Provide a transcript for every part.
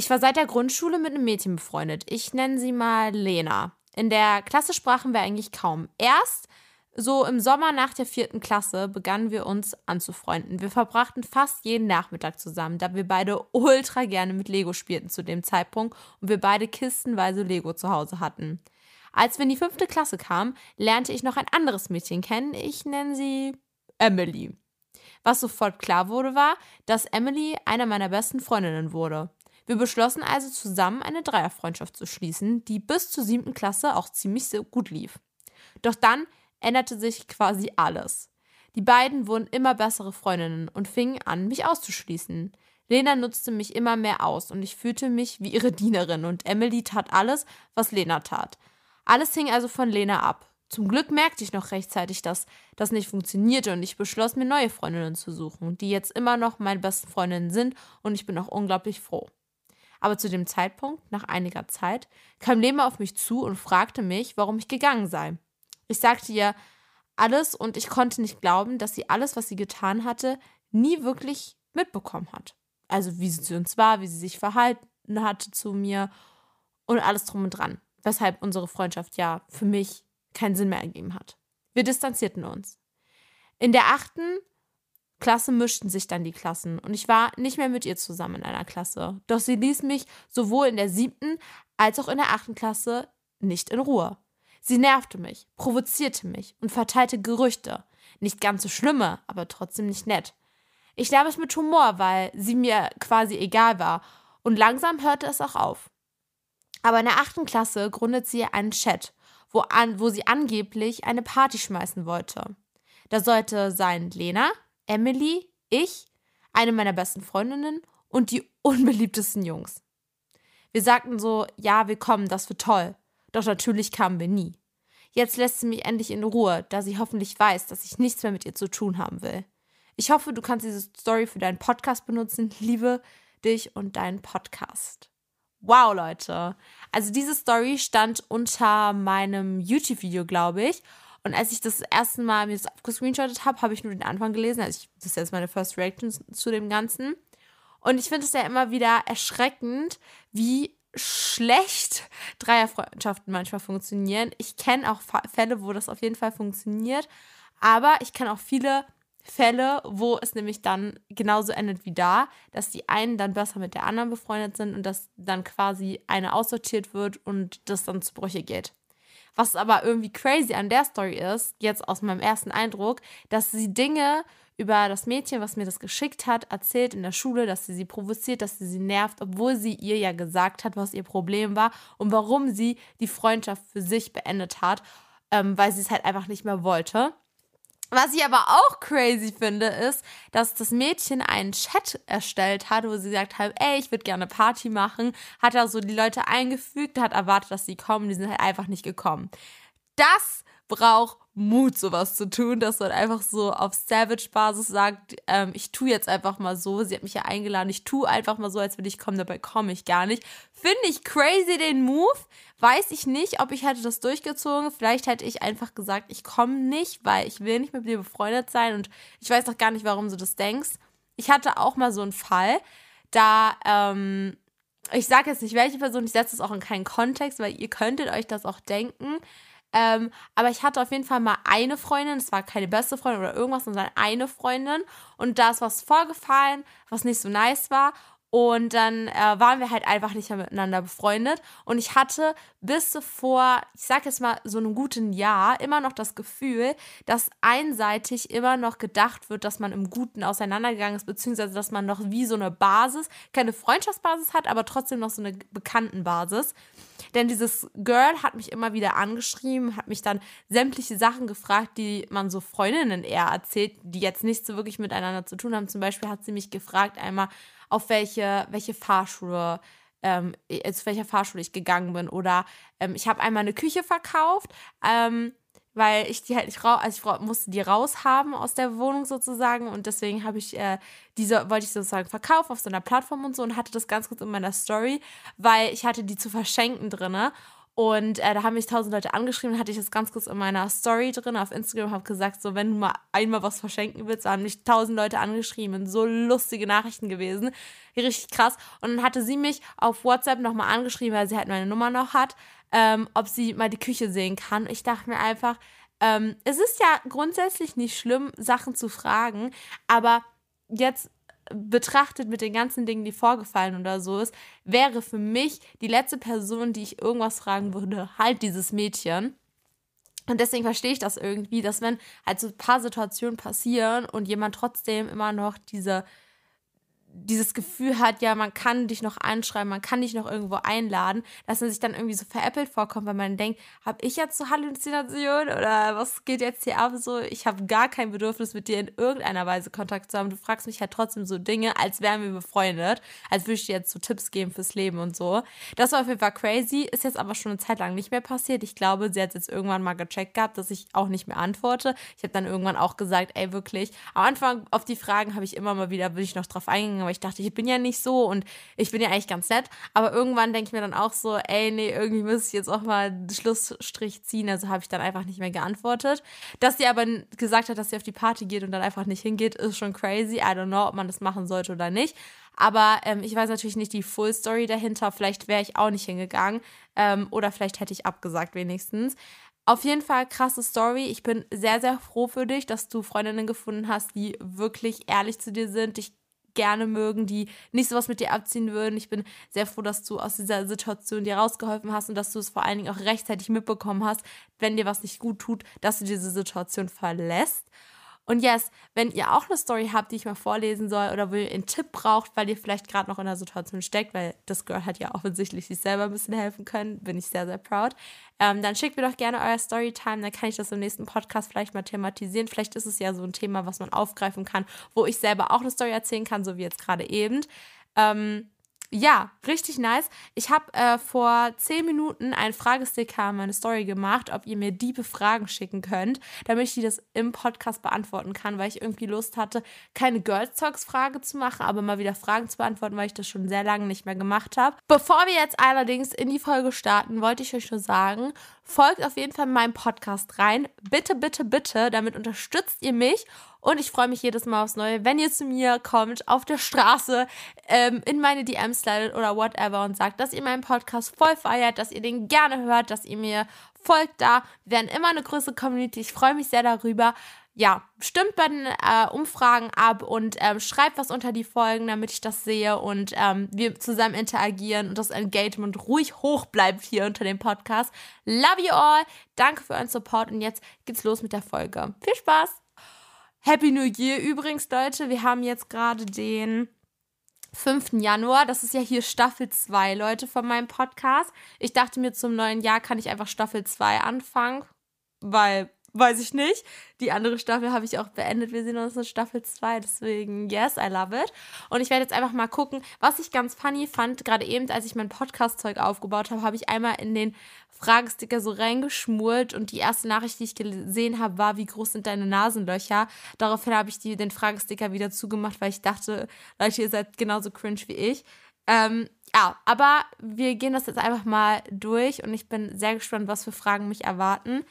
Ich war seit der Grundschule mit einem Mädchen befreundet. Ich nenne sie mal Lena. In der Klasse sprachen wir eigentlich kaum. Erst so im Sommer nach der vierten Klasse begannen wir uns anzufreunden. Wir verbrachten fast jeden Nachmittag zusammen, da wir beide ultra gerne mit Lego spielten zu dem Zeitpunkt und wir beide kistenweise Lego zu Hause hatten. Als wir in die fünfte Klasse kamen, lernte ich noch ein anderes Mädchen kennen. Ich nenne sie Emily. Was sofort klar wurde, war, dass Emily eine meiner besten Freundinnen wurde. Wir beschlossen also zusammen eine Dreierfreundschaft zu schließen, die bis zur siebten Klasse auch ziemlich gut lief. Doch dann änderte sich quasi alles. Die beiden wurden immer bessere Freundinnen und fingen an, mich auszuschließen. Lena nutzte mich immer mehr aus und ich fühlte mich wie ihre Dienerin und Emily tat alles, was Lena tat. Alles hing also von Lena ab. Zum Glück merkte ich noch rechtzeitig, dass das nicht funktionierte und ich beschloss, mir neue Freundinnen zu suchen, die jetzt immer noch meine besten Freundinnen sind und ich bin auch unglaublich froh. Aber zu dem Zeitpunkt, nach einiger Zeit, kam Lema auf mich zu und fragte mich, warum ich gegangen sei. Ich sagte ihr alles und ich konnte nicht glauben, dass sie alles, was sie getan hatte, nie wirklich mitbekommen hat. Also wie sie zu uns war, wie sie sich verhalten hatte zu mir und alles drum und dran. Weshalb unsere Freundschaft ja für mich keinen Sinn mehr ergeben hat. Wir distanzierten uns. In der achten Klasse mischten sich dann die Klassen und ich war nicht mehr mit ihr zusammen in einer Klasse. Doch sie ließ mich sowohl in der siebten als auch in der achten Klasse nicht in Ruhe. Sie nervte mich, provozierte mich und verteilte Gerüchte. Nicht ganz so schlimme, aber trotzdem nicht nett. Ich nahm es mit Humor, weil sie mir quasi egal war und langsam hörte es auch auf. Aber in der achten Klasse gründet sie einen Chat, wo, an, wo sie angeblich eine Party schmeißen wollte. Da sollte sein Lena, Emily, ich, eine meiner besten Freundinnen und die unbeliebtesten Jungs. Wir sagten so, ja, wir kommen, das wird toll. Doch natürlich kamen wir nie. Jetzt lässt sie mich endlich in Ruhe, da sie hoffentlich weiß, dass ich nichts mehr mit ihr zu tun haben will. Ich hoffe, du kannst diese Story für deinen Podcast benutzen. Liebe dich und deinen Podcast. Wow, Leute. Also diese Story stand unter meinem YouTube-Video, glaube ich. Und als ich das erste Mal mir das abgescreenshottet habe, habe ich nur den Anfang gelesen. Also ich, das ist jetzt meine First Reaction zu dem Ganzen. Und ich finde es ja immer wieder erschreckend, wie schlecht Dreierfreundschaften manchmal funktionieren. Ich kenne auch Fälle, wo das auf jeden Fall funktioniert. Aber ich kenne auch viele Fälle, wo es nämlich dann genauso endet wie da, dass die einen dann besser mit der anderen befreundet sind und dass dann quasi eine aussortiert wird und das dann zu Brüche geht. Was aber irgendwie crazy an der Story ist, jetzt aus meinem ersten Eindruck, dass sie Dinge über das Mädchen, was mir das geschickt hat, erzählt in der Schule, dass sie sie provoziert, dass sie sie nervt, obwohl sie ihr ja gesagt hat, was ihr Problem war und warum sie die Freundschaft für sich beendet hat, ähm, weil sie es halt einfach nicht mehr wollte. Was ich aber auch crazy finde, ist, dass das Mädchen einen Chat erstellt hat, wo sie gesagt hat, ey, ich würde gerne Party machen, hat da so die Leute eingefügt, hat erwartet, dass sie kommen, die sind halt einfach nicht gekommen. Das braucht Mut, sowas zu tun, dass man einfach so auf Savage-Basis sagt, ähm, ich tue jetzt einfach mal so, sie hat mich ja eingeladen, ich tue einfach mal so, als würde ich kommen, dabei komme ich gar nicht. Finde ich crazy den Move, weiß ich nicht, ob ich hätte das durchgezogen, vielleicht hätte ich einfach gesagt, ich komme nicht, weil ich will nicht mit dir befreundet sein und ich weiß doch gar nicht, warum du das denkst. Ich hatte auch mal so einen Fall, da, ähm, ich sage jetzt nicht welche Person, ich setze es auch in keinen Kontext, weil ihr könntet euch das auch denken, ähm, aber ich hatte auf jeden Fall mal eine Freundin, es war keine beste Freundin oder irgendwas, sondern eine Freundin. Und da ist was vorgefallen, was nicht so nice war. Und dann äh, waren wir halt einfach nicht mehr miteinander befreundet. Und ich hatte bis vor, ich sag jetzt mal, so einem guten Jahr immer noch das Gefühl, dass einseitig immer noch gedacht wird, dass man im Guten auseinandergegangen ist, beziehungsweise dass man noch wie so eine Basis, keine Freundschaftsbasis hat, aber trotzdem noch so eine Bekanntenbasis. Denn dieses Girl hat mich immer wieder angeschrieben, hat mich dann sämtliche Sachen gefragt, die man so Freundinnen eher erzählt, die jetzt nichts so wirklich miteinander zu tun haben. Zum Beispiel hat sie mich gefragt einmal, auf welche, welche Fahrschule ähm, zu welcher Fahrschule ich gegangen bin. Oder ähm, ich habe einmal eine Küche verkauft, ähm, weil ich die halt nicht raus, also ich musste die raushaben aus der Wohnung sozusagen und deswegen habe ich äh, diese, wollte ich sozusagen verkaufen auf so einer Plattform und so und hatte das ganz kurz in meiner Story, weil ich hatte die zu verschenken drinne und äh, da haben mich tausend Leute angeschrieben, hatte ich das ganz kurz in meiner Story drin auf Instagram, habe gesagt, so wenn du mal einmal was verschenken willst, da haben mich tausend Leute angeschrieben, so lustige Nachrichten gewesen, richtig krass. Und dann hatte sie mich auf WhatsApp nochmal angeschrieben, weil sie halt meine Nummer noch hat, ähm, ob sie mal die Küche sehen kann. Ich dachte mir einfach, ähm, es ist ja grundsätzlich nicht schlimm, Sachen zu fragen, aber jetzt betrachtet mit den ganzen Dingen, die vorgefallen oder so ist, wäre für mich die letzte Person, die ich irgendwas fragen würde, halt dieses Mädchen. Und deswegen verstehe ich das irgendwie, dass wenn halt so ein paar Situationen passieren und jemand trotzdem immer noch diese dieses Gefühl hat, ja, man kann dich noch anschreiben, man kann dich noch irgendwo einladen, dass man sich dann irgendwie so veräppelt vorkommt, weil man denkt, habe ich jetzt so Halluzination oder was geht jetzt hier ab? So, ich habe gar kein Bedürfnis, mit dir in irgendeiner Weise Kontakt zu haben. Du fragst mich halt trotzdem so Dinge, als wären wir befreundet, als würde ich dir jetzt so Tipps geben fürs Leben und so. Das war auf jeden Fall crazy, ist jetzt aber schon eine Zeit lang nicht mehr passiert. Ich glaube, sie hat jetzt irgendwann mal gecheckt gehabt, dass ich auch nicht mehr antworte. Ich habe dann irgendwann auch gesagt, ey, wirklich, am Anfang auf die Fragen habe ich immer mal wieder, will ich noch drauf eingehen, aber ich dachte, ich bin ja nicht so und ich bin ja eigentlich ganz nett. Aber irgendwann denke ich mir dann auch so, ey, nee, irgendwie muss ich jetzt auch mal einen Schlussstrich ziehen. Also habe ich dann einfach nicht mehr geantwortet. Dass sie aber gesagt hat, dass sie auf die Party geht und dann einfach nicht hingeht, ist schon crazy. I don't know, ob man das machen sollte oder nicht. Aber ähm, ich weiß natürlich nicht die Full Story dahinter. Vielleicht wäre ich auch nicht hingegangen. Ähm, oder vielleicht hätte ich abgesagt wenigstens. Auf jeden Fall krasse Story. Ich bin sehr, sehr froh für dich, dass du Freundinnen gefunden hast, die wirklich ehrlich zu dir sind, dich gerne mögen, die nicht sowas mit dir abziehen würden. Ich bin sehr froh, dass du aus dieser Situation dir rausgeholfen hast und dass du es vor allen Dingen auch rechtzeitig mitbekommen hast, wenn dir was nicht gut tut, dass du diese Situation verlässt. Und yes, wenn ihr auch eine Story habt, die ich mal vorlesen soll oder wo ihr einen Tipp braucht, weil ihr vielleicht gerade noch in einer Situation steckt, weil das Girl hat ja offensichtlich sich selber ein bisschen helfen können, bin ich sehr, sehr proud, ähm, dann schickt mir doch gerne euer Storytime, dann kann ich das im nächsten Podcast vielleicht mal thematisieren. Vielleicht ist es ja so ein Thema, was man aufgreifen kann, wo ich selber auch eine Story erzählen kann, so wie jetzt gerade eben. Ähm, ja, richtig nice. Ich habe äh, vor zehn Minuten einen Fragesticker in meine Story gemacht, ob ihr mir diebe Fragen schicken könnt, damit ich die das im Podcast beantworten kann, weil ich irgendwie Lust hatte, keine Girls Talks Frage zu machen, aber mal wieder Fragen zu beantworten, weil ich das schon sehr lange nicht mehr gemacht habe. Bevor wir jetzt allerdings in die Folge starten, wollte ich euch nur sagen, folgt auf jeden Fall meinem Podcast rein. Bitte, bitte, bitte, damit unterstützt ihr mich und ich freue mich jedes Mal aufs Neue, wenn ihr zu mir kommt, auf der Straße, ähm, in meine DMs slidet oder whatever und sagt, dass ihr meinen Podcast voll feiert, dass ihr den gerne hört, dass ihr mir folgt da. Wir werden immer eine größere Community. Ich freue mich sehr darüber. Ja, stimmt bei den äh, Umfragen ab und ähm, schreibt was unter die Folgen, damit ich das sehe und ähm, wir zusammen interagieren und das Engagement ruhig hoch bleibt hier unter dem Podcast. Love you all. Danke für euren Support und jetzt geht's los mit der Folge. Viel Spaß! Happy New Year übrigens, Leute. Wir haben jetzt gerade den 5. Januar. Das ist ja hier Staffel 2, Leute, von meinem Podcast. Ich dachte mir, zum neuen Jahr kann ich einfach Staffel 2 anfangen, weil weiß ich nicht. Die andere Staffel habe ich auch beendet. Wir sehen uns in Staffel 2. Deswegen, yes, I love it. Und ich werde jetzt einfach mal gucken, was ich ganz funny fand. Gerade eben, als ich mein Podcast-Zeug aufgebaut habe, habe ich einmal in den Fragesticker so reingeschmult. Und die erste Nachricht, die ich gesehen habe, war, wie groß sind deine Nasenlöcher? Daraufhin habe ich die, den Fragesticker wieder zugemacht, weil ich dachte, Leute, ihr seid genauso cringe wie ich. Ähm, ja, aber wir gehen das jetzt einfach mal durch und ich bin sehr gespannt, was für Fragen mich erwarten.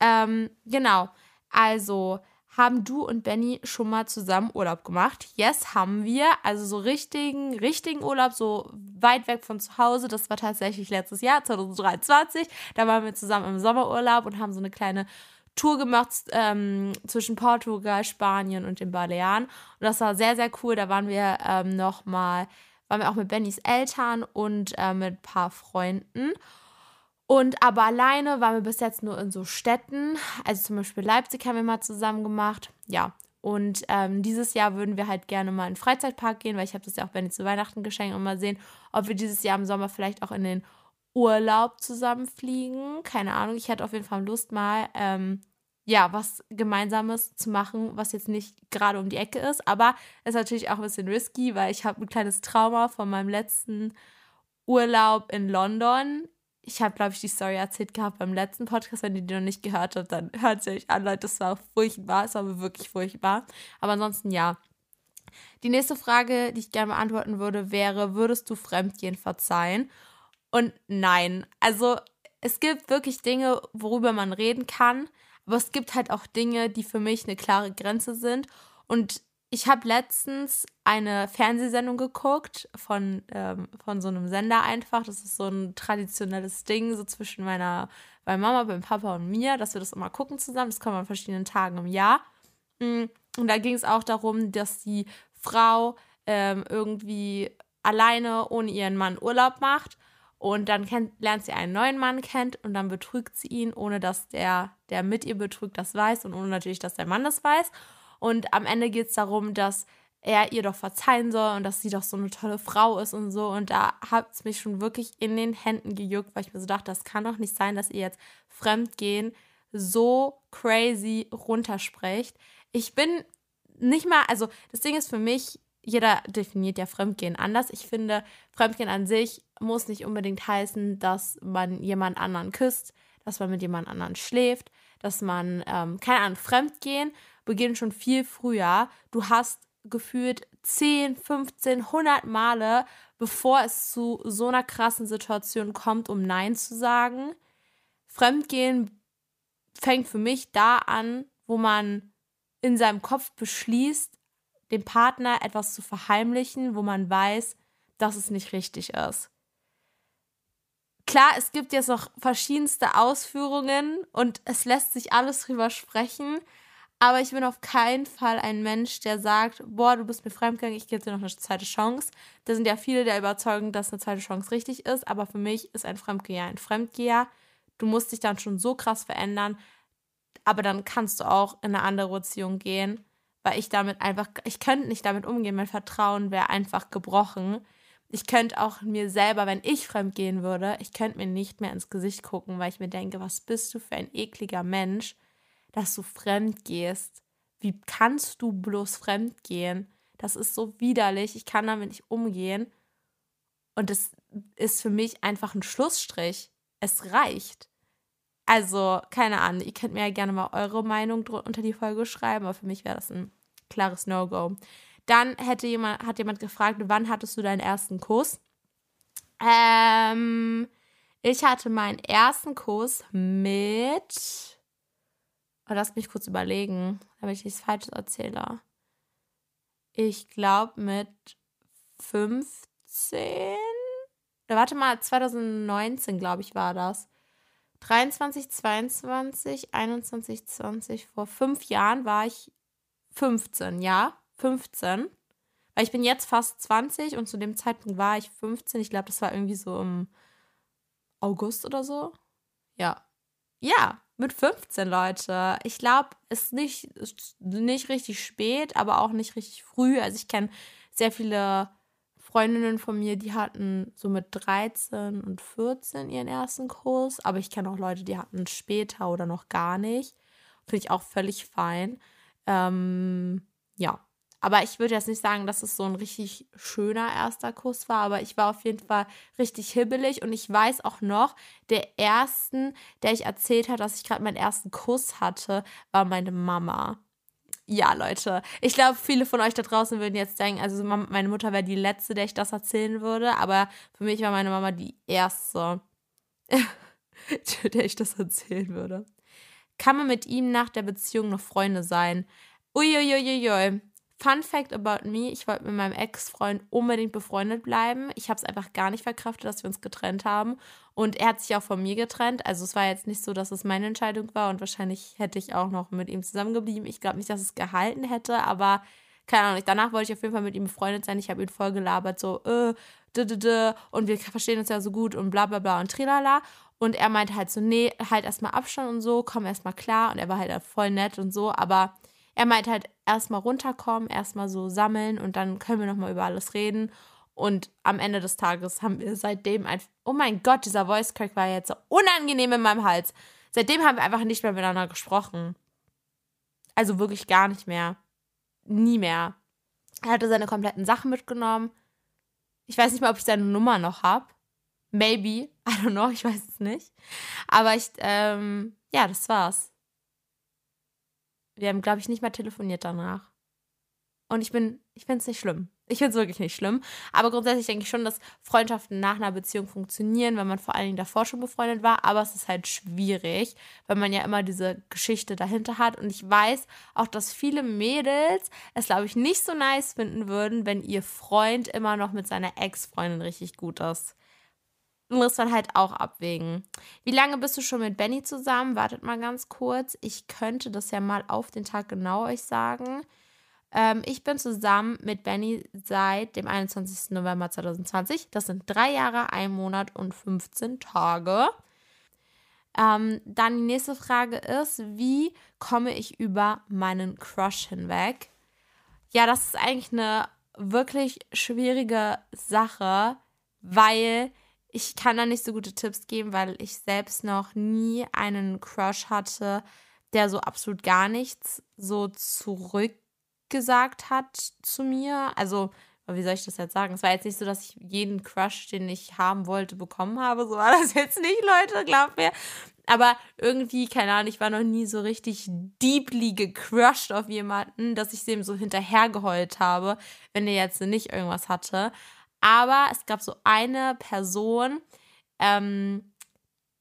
Ähm, genau. Also, haben du und Benny schon mal zusammen Urlaub gemacht? Yes, haben wir. Also so richtigen, richtigen Urlaub, so weit weg von zu Hause. Das war tatsächlich letztes Jahr, 2023. Da waren wir zusammen im Sommerurlaub und haben so eine kleine Tour gemacht ähm, zwischen Portugal, Spanien und den Balearen. Und das war sehr, sehr cool. Da waren wir ähm, noch mal, waren wir auch mit Bennys Eltern und äh, mit ein paar Freunden. Und aber alleine waren wir bis jetzt nur in so Städten. Also zum Beispiel Leipzig haben wir mal zusammen gemacht. Ja. Und ähm, dieses Jahr würden wir halt gerne mal in den Freizeitpark gehen, weil ich habe das ja auch Benny zu Weihnachten geschenkt und mal sehen, ob wir dieses Jahr im Sommer vielleicht auch in den Urlaub zusammenfliegen. Keine Ahnung. Ich hätte auf jeden Fall Lust mal ähm, ja, was Gemeinsames zu machen, was jetzt nicht gerade um die Ecke ist. Aber es ist natürlich auch ein bisschen risky, weil ich habe ein kleines Trauma von meinem letzten Urlaub in London. Ich habe, glaube ich, die Story erzählt gehabt beim letzten Podcast. Wenn ihr die noch nicht gehört habt, dann hört sie euch an, Leute. Das war furchtbar. Es war wirklich furchtbar. Aber ansonsten ja. Die nächste Frage, die ich gerne beantworten würde, wäre: Würdest du Fremdgehen verzeihen? Und nein. Also, es gibt wirklich Dinge, worüber man reden kann. Aber es gibt halt auch Dinge, die für mich eine klare Grenze sind. Und ich habe letztens eine Fernsehsendung geguckt von, ähm, von so einem Sender einfach. Das ist so ein traditionelles Ding, so zwischen meiner, meiner Mama, meinem Papa und mir, dass wir das immer gucken zusammen. Das kommt an verschiedenen Tagen im Jahr. Mm, und da ging es auch darum, dass die Frau ähm, irgendwie alleine ohne ihren Mann Urlaub macht und dann kennt, lernt sie einen neuen Mann kennt und dann betrügt sie ihn, ohne dass der, der mit ihr betrügt, das weiß und ohne natürlich, dass der Mann das weiß. Und am Ende geht es darum, dass er ihr doch verzeihen soll und dass sie doch so eine tolle Frau ist und so. Und da hat es mich schon wirklich in den Händen gejuckt, weil ich mir so dachte, das kann doch nicht sein, dass ihr jetzt Fremdgehen so crazy runtersprecht. Ich bin nicht mal, also das Ding ist für mich, jeder definiert ja Fremdgehen anders. Ich finde, Fremdgehen an sich muss nicht unbedingt heißen, dass man jemand anderen küsst, dass man mit jemand anderen schläft, dass man, ähm, keine Ahnung, Fremdgehen beginnt schon viel früher. Du hast gefühlt 10, 15, 100 Male, bevor es zu so einer krassen Situation kommt, um Nein zu sagen. Fremdgehen fängt für mich da an, wo man in seinem Kopf beschließt, dem Partner etwas zu verheimlichen, wo man weiß, dass es nicht richtig ist. Klar, es gibt jetzt noch verschiedenste Ausführungen und es lässt sich alles drüber sprechen, aber ich bin auf keinen Fall ein Mensch, der sagt, boah, du bist mir fremdgegangen, ich gebe dir noch eine zweite Chance. Da sind ja viele der Überzeugung, dass eine zweite Chance richtig ist, aber für mich ist ein Fremdgeher ein Fremdgeher. Du musst dich dann schon so krass verändern, aber dann kannst du auch in eine andere Beziehung gehen, weil ich damit einfach, ich könnte nicht damit umgehen, mein Vertrauen wäre einfach gebrochen. Ich könnte auch mir selber, wenn ich fremd gehen würde, ich könnte mir nicht mehr ins Gesicht gucken, weil ich mir denke, was bist du für ein ekliger Mensch, dass du fremd gehst. Wie kannst du bloß fremd gehen? Das ist so widerlich. Ich kann damit nicht umgehen. Und es ist für mich einfach ein Schlussstrich. Es reicht. Also, keine Ahnung. Ihr könnt mir ja gerne mal eure Meinung unter die Folge schreiben, aber für mich wäre das ein klares No-Go. Dann hätte jemand, hat jemand gefragt, wann hattest du deinen ersten Kuss? Ähm, ich hatte meinen ersten Kuss mit aber lass mich kurz überlegen, damit ich nichts Falsches erzähle. Ich glaube mit 15. Warte mal, 2019, glaube ich, war das. 23, 22, 21, 20. Vor fünf Jahren war ich 15, ja, 15. Weil ich bin jetzt fast 20 und zu dem Zeitpunkt war ich 15. Ich glaube, das war irgendwie so im August oder so. Ja. Ja, mit 15 Leute. Ich glaube, es ist nicht, nicht richtig spät, aber auch nicht richtig früh. Also ich kenne sehr viele Freundinnen von mir, die hatten so mit 13 und 14 ihren ersten Kurs. Aber ich kenne auch Leute, die hatten später oder noch gar nicht. Finde ich auch völlig fein. Ähm, ja. Aber ich würde jetzt nicht sagen, dass es so ein richtig schöner erster Kuss war, aber ich war auf jeden Fall richtig hibbelig und ich weiß auch noch, der ersten, der ich erzählt hat, dass ich gerade meinen ersten Kuss hatte, war meine Mama. Ja, Leute, ich glaube, viele von euch da draußen würden jetzt denken, also meine Mutter wäre die letzte, der ich das erzählen würde, aber für mich war meine Mama die erste, der ich das erzählen würde. Kann man mit ihm nach der Beziehung noch Freunde sein? Uiuiuiui. Fun Fact about me: Ich wollte mit meinem Ex-Freund unbedingt befreundet bleiben. Ich habe es einfach gar nicht verkraftet, dass wir uns getrennt haben. Und er hat sich auch von mir getrennt. Also es war jetzt nicht so, dass es meine Entscheidung war. Und wahrscheinlich hätte ich auch noch mit ihm zusammengeblieben. Ich glaube nicht, dass es gehalten hätte, aber keine Ahnung. Danach wollte ich auf jeden Fall mit ihm befreundet sein. Ich habe ihn voll gelabert, so, äh, d -d -d, und wir verstehen uns ja so gut und bla bla bla und trilala. Und er meinte halt so, nee, halt erstmal Abstand und so, komm erstmal klar. Und er war halt voll nett und so, aber er meint halt erstmal runterkommen, erstmal so sammeln und dann können wir nochmal über alles reden. Und am Ende des Tages haben wir seitdem einfach, oh mein Gott, dieser Voice Crack war jetzt so unangenehm in meinem Hals. Seitdem haben wir einfach nicht mehr miteinander gesprochen. Also wirklich gar nicht mehr. Nie mehr. Er hatte seine kompletten Sachen mitgenommen. Ich weiß nicht mal, ob ich seine Nummer noch habe. Maybe. I don't know, ich weiß es nicht. Aber ich, ähm, ja, das war's. Wir haben, glaube ich, nicht mal telefoniert danach. Und ich bin, ich finde es nicht schlimm. Ich finde es wirklich nicht schlimm. Aber grundsätzlich denke ich schon, dass Freundschaften nach einer Beziehung funktionieren, wenn man vor allen Dingen davor schon befreundet war. Aber es ist halt schwierig, weil man ja immer diese Geschichte dahinter hat. Und ich weiß auch, dass viele Mädels es, glaube ich, nicht so nice finden würden, wenn ihr Freund immer noch mit seiner Ex-Freundin richtig gut ist. Muss man halt auch abwägen. Wie lange bist du schon mit Benny zusammen? Wartet mal ganz kurz. Ich könnte das ja mal auf den Tag genau euch sagen. Ähm, ich bin zusammen mit Benny seit dem 21. November 2020. Das sind drei Jahre, ein Monat und 15 Tage. Ähm, dann die nächste Frage ist, wie komme ich über meinen Crush hinweg? Ja, das ist eigentlich eine wirklich schwierige Sache, weil ich kann da nicht so gute Tipps geben, weil ich selbst noch nie einen Crush hatte, der so absolut gar nichts so zurück gesagt hat zu mir. Also, wie soll ich das jetzt sagen? Es war jetzt nicht so, dass ich jeden Crush, den ich haben wollte, bekommen habe. So war das jetzt nicht, Leute, glaubt mir. Aber irgendwie, keine Ahnung, ich war noch nie so richtig deeply gecrushed auf jemanden, dass ich dem so hinterhergeheult habe, wenn der jetzt nicht irgendwas hatte. Aber es gab so eine Person, ähm,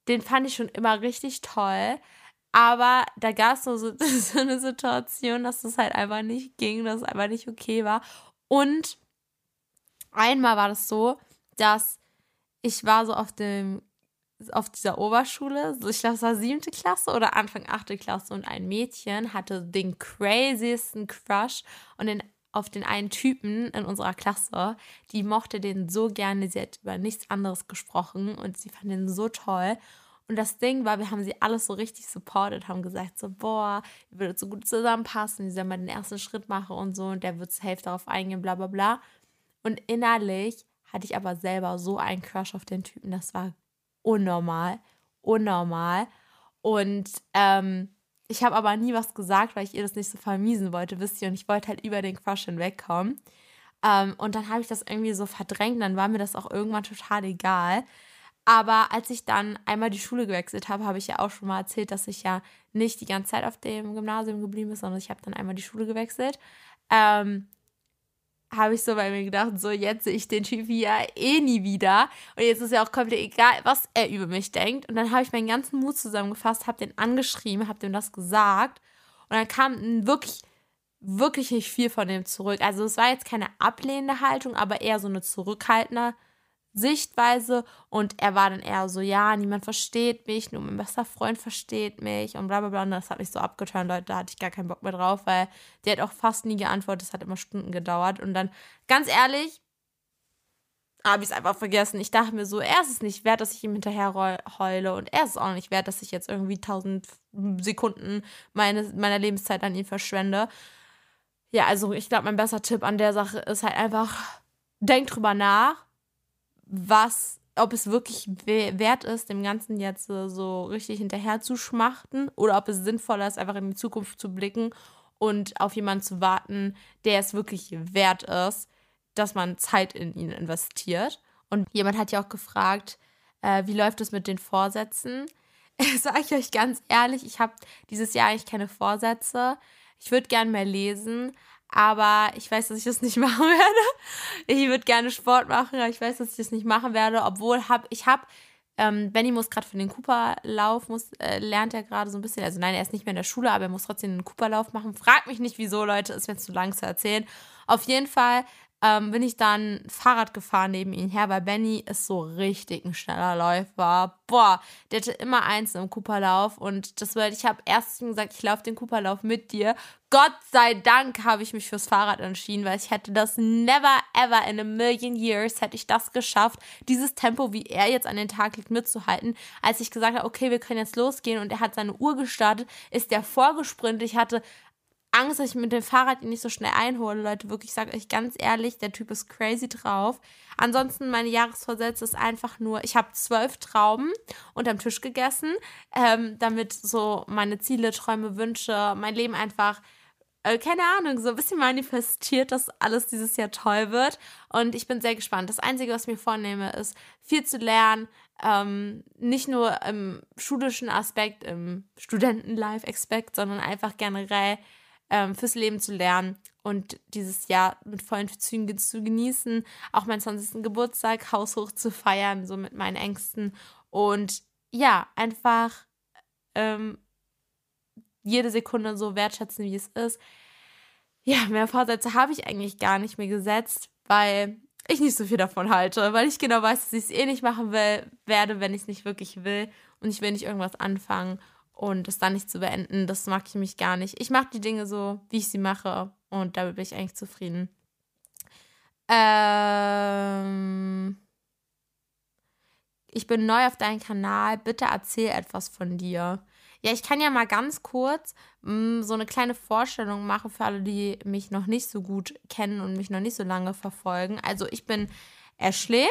den fand ich schon immer richtig toll. Aber da gab es so, so, so eine Situation, dass das halt einfach nicht ging, dass es einfach nicht okay war. Und einmal war das so, dass ich war so auf dem auf dieser Oberschule, ich glaube, es war siebte Klasse oder Anfang achte Klasse und ein Mädchen hatte den craziesten Crush und den, auf den einen Typen in unserer Klasse, die mochte den so gerne, sie hat über nichts anderes gesprochen und sie fand den so toll und das Ding war, wir haben sie alles so richtig supported, haben gesagt so, boah, ihr würdet so gut zusammenpassen, sie soll mal den ersten Schritt machen und so und der wird safe darauf eingehen, bla bla bla. Und innerlich hatte ich aber selber so einen Crush auf den Typen, das war unnormal, unnormal. Und ähm, ich habe aber nie was gesagt, weil ich ihr das nicht so vermiesen wollte, wisst ihr, und ich wollte halt über den Crush hinwegkommen. Ähm, und dann habe ich das irgendwie so verdrängt, dann war mir das auch irgendwann total egal. Aber als ich dann einmal die Schule gewechselt habe, habe ich ja auch schon mal erzählt, dass ich ja nicht die ganze Zeit auf dem Gymnasium geblieben bin, sondern ich habe dann einmal die Schule gewechselt. Ähm, habe ich so bei mir gedacht, so jetzt sehe ich den Typ ja eh nie wieder. Und jetzt ist ja auch komplett egal, was er über mich denkt. Und dann habe ich meinen ganzen Mut zusammengefasst, habe den angeschrieben, habe dem das gesagt. Und dann kam wirklich, wirklich nicht viel von dem zurück. Also es war jetzt keine ablehnende Haltung, aber eher so eine zurückhaltende Sichtweise und er war dann eher so, ja, niemand versteht mich, nur mein bester Freund versteht mich und bla bla bla. Und das hat mich so abgetan, Leute, da hatte ich gar keinen Bock mehr drauf, weil der hat auch fast nie geantwortet, es hat immer Stunden gedauert. Und dann, ganz ehrlich, habe ich es einfach vergessen. Ich dachte mir so, er ist es nicht wert, dass ich ihm hinterher heule und er ist es auch nicht wert, dass ich jetzt irgendwie tausend Sekunden meine, meiner Lebenszeit an ihn verschwende. Ja, also ich glaube, mein bester Tipp an der Sache ist halt einfach, denk drüber nach was, ob es wirklich wert ist, dem Ganzen jetzt so richtig hinterher zu schmachten oder ob es sinnvoller ist, einfach in die Zukunft zu blicken und auf jemanden zu warten, der es wirklich wert ist, dass man Zeit in ihn investiert. Und jemand hat ja auch gefragt, äh, wie läuft es mit den Vorsätzen? Sage ich euch ganz ehrlich, ich habe dieses Jahr eigentlich keine Vorsätze. Ich würde gern mehr lesen, aber ich weiß, dass ich das nicht machen werde. Ich würde gerne Sport machen, aber ich weiß, dass ich das nicht machen werde, obwohl hab, ich habe ähm, Benny muss gerade für den Cooperlauf, muss, äh, lernt er gerade so ein bisschen. Also nein, er ist nicht mehr in der Schule, aber er muss trotzdem einen Cooperlauf machen. Frag mich nicht, wieso, Leute, ist mir zu lang zu erzählen. Auf jeden Fall ähm, bin ich dann Fahrrad gefahren neben ihm her, weil Benny ist so richtig ein schneller Läufer. Boah, der hatte immer eins im Cooperlauf und das war, ich habe erst gesagt, ich laufe den Cooperlauf mit dir. Gott sei Dank habe ich mich fürs Fahrrad entschieden, weil ich hätte das never ever in a million years hätte ich das geschafft, dieses Tempo, wie er jetzt an den Tag liegt, mitzuhalten. Als ich gesagt habe, okay, wir können jetzt losgehen und er hat seine Uhr gestartet, ist der vorgesprintet. Ich hatte Angst, dass ich mit dem Fahrrad ihn nicht so schnell einhole, Leute. Wirklich, ich sage euch ganz ehrlich, der Typ ist crazy drauf. Ansonsten, meine Jahresvorsätze ist einfach nur, ich habe zwölf Trauben unterm Tisch gegessen, ähm, damit so meine Ziele, Träume, Wünsche, mein Leben einfach äh, keine Ahnung, so ein bisschen manifestiert, dass alles dieses Jahr toll wird. Und ich bin sehr gespannt. Das Einzige, was ich mir vornehme, ist viel zu lernen. Ähm, nicht nur im schulischen Aspekt, im Studenten-Life-Aspekt, sondern einfach generell ähm, fürs Leben zu lernen und dieses Jahr mit vollen Zügen zu genießen, auch meinen 20. Geburtstag haushoch zu feiern, so mit meinen Ängsten und ja, einfach ähm, jede Sekunde so wertschätzen, wie es ist. Ja, mehr Vorsätze habe ich eigentlich gar nicht mehr gesetzt, weil ich nicht so viel davon halte, weil ich genau weiß, dass ich es eh nicht machen will, werde, wenn ich es nicht wirklich will und ich will nicht irgendwas anfangen und es dann nicht zu beenden, das mag ich mich gar nicht. Ich mache die Dinge so, wie ich sie mache und damit bin ich eigentlich zufrieden. Ähm ich bin neu auf deinem Kanal. Bitte erzähl etwas von dir. Ja, ich kann ja mal ganz kurz mh, mm, so eine kleine Vorstellung machen für alle, die mich noch nicht so gut kennen und mich noch nicht so lange verfolgen. Also ich bin Ashley.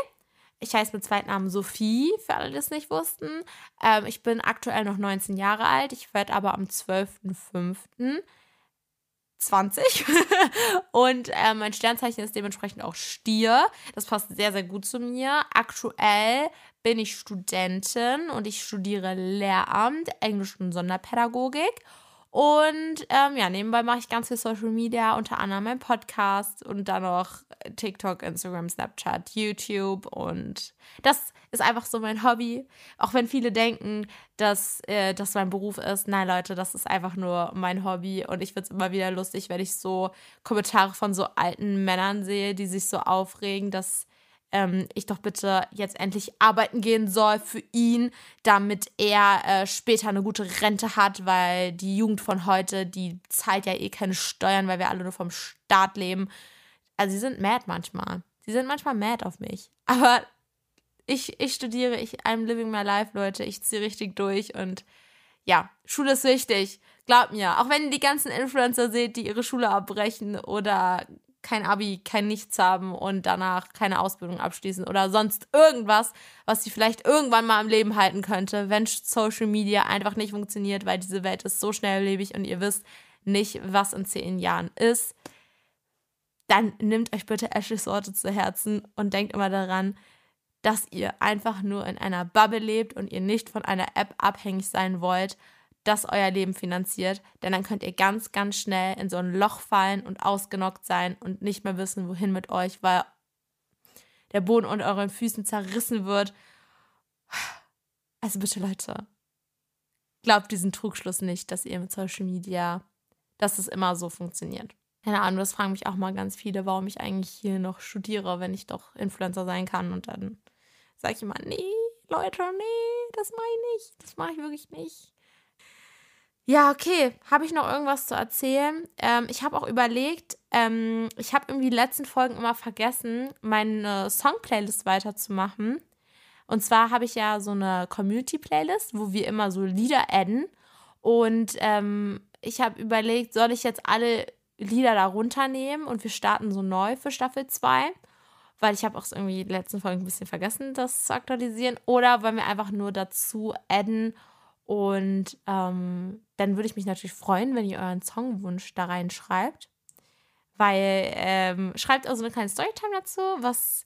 Ich heiße mit Zweitnamen Sophie, für alle, die es nicht wussten. Ähm, ich bin aktuell noch 19 Jahre alt. Ich werde aber am 12.05. 20 und äh, mein Sternzeichen ist dementsprechend auch Stier. Das passt sehr, sehr gut zu mir. Aktuell bin ich Studentin und ich studiere Lehramt, Englisch und Sonderpädagogik. Und ähm, ja, nebenbei mache ich ganz viel Social Media, unter anderem mein Podcast und dann noch TikTok, Instagram, Snapchat, YouTube. Und das ist einfach so mein Hobby. Auch wenn viele denken, dass äh, das mein Beruf ist. Nein, Leute, das ist einfach nur mein Hobby. Und ich finde es immer wieder lustig, wenn ich so Kommentare von so alten Männern sehe, die sich so aufregen, dass ähm, ich doch bitte jetzt endlich arbeiten gehen soll für ihn, damit er äh, später eine gute Rente hat, weil die Jugend von heute, die zahlt ja eh keine Steuern, weil wir alle nur vom Staat leben. Also sie sind mad manchmal. Sie sind manchmal mad auf mich. Aber ich, ich studiere, ich I'm living my life, Leute. Ich ziehe richtig durch und ja, Schule ist wichtig. Glaubt mir, auch wenn ihr die ganzen Influencer seht, die ihre Schule abbrechen oder kein Abi, kein Nichts haben und danach keine Ausbildung abschließen oder sonst irgendwas, was sie vielleicht irgendwann mal im Leben halten könnte, wenn Social Media einfach nicht funktioniert, weil diese Welt ist so schnelllebig und ihr wisst nicht, was in zehn Jahren ist, dann nehmt euch bitte Ashleys Worte zu Herzen und denkt immer daran, dass ihr einfach nur in einer Bubble lebt und ihr nicht von einer App abhängig sein wollt das euer Leben finanziert, denn dann könnt ihr ganz, ganz schnell in so ein Loch fallen und ausgenockt sein und nicht mehr wissen, wohin mit euch, weil der Boden unter euren Füßen zerrissen wird. Also bitte, Leute, glaubt diesen Trugschluss nicht, dass ihr mit Social Media, dass es immer so funktioniert. Keine Ahnung, das fragen mich auch mal ganz viele, warum ich eigentlich hier noch studiere, wenn ich doch Influencer sein kann. Und dann sage ich immer, nee, Leute, nee, das mache ich. Das mache ich wirklich nicht. Ja, okay. Habe ich noch irgendwas zu erzählen? Ähm, ich habe auch überlegt, ähm, ich habe irgendwie die letzten Folgen immer vergessen, meine Song-Playlist weiterzumachen. Und zwar habe ich ja so eine Community-Playlist, wo wir immer so Lieder adden. Und ähm, ich habe überlegt, soll ich jetzt alle Lieder da runternehmen und wir starten so neu für Staffel 2? Weil ich habe auch irgendwie die letzten Folgen ein bisschen vergessen, das zu aktualisieren. Oder wollen wir einfach nur dazu adden und ähm, dann würde ich mich natürlich freuen, wenn ihr euren Songwunsch da reinschreibt. Weil ähm, schreibt also eine kleine Storytime dazu, was,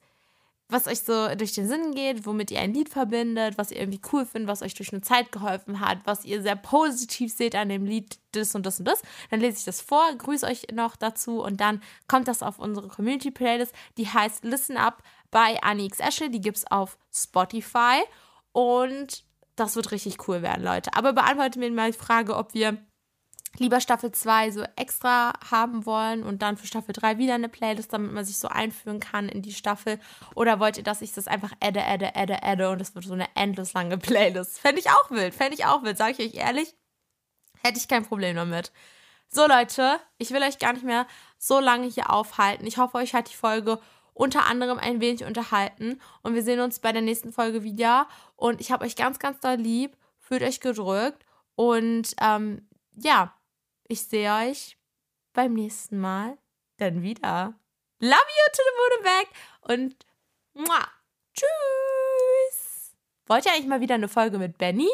was euch so durch den Sinn geht, womit ihr ein Lied verbindet, was ihr irgendwie cool findet, was euch durch eine Zeit geholfen hat, was ihr sehr positiv seht an dem Lied, das und das und das. Dann lese ich das vor, grüße euch noch dazu und dann kommt das auf unsere Community-Playlist. Die heißt Listen Up bei Annie X Ashley. Die gibt es auf Spotify. Und das wird richtig cool werden, Leute. Aber beantwortet mir mal die Frage, ob wir lieber Staffel 2 so extra haben wollen und dann für Staffel 3 wieder eine Playlist, damit man sich so einführen kann in die Staffel. Oder wollt ihr, dass ich das einfach adde, adde, adde, adde und es wird so eine endlos lange Playlist? Fände ich auch wild, fände ich auch wild, sage ich euch ehrlich. Hätte ich kein Problem damit. So Leute, ich will euch gar nicht mehr so lange hier aufhalten. Ich hoffe, euch hat die Folge unter anderem ein wenig unterhalten. Und wir sehen uns bei der nächsten Folge wieder. Und ich habe euch ganz, ganz doll lieb. Fühlt euch gedrückt. Und ähm, ja, ich sehe euch beim nächsten Mal dann wieder. Love you to the moon and back. Und muah, tschüss. Wollt ihr eigentlich mal wieder eine Folge mit Benny?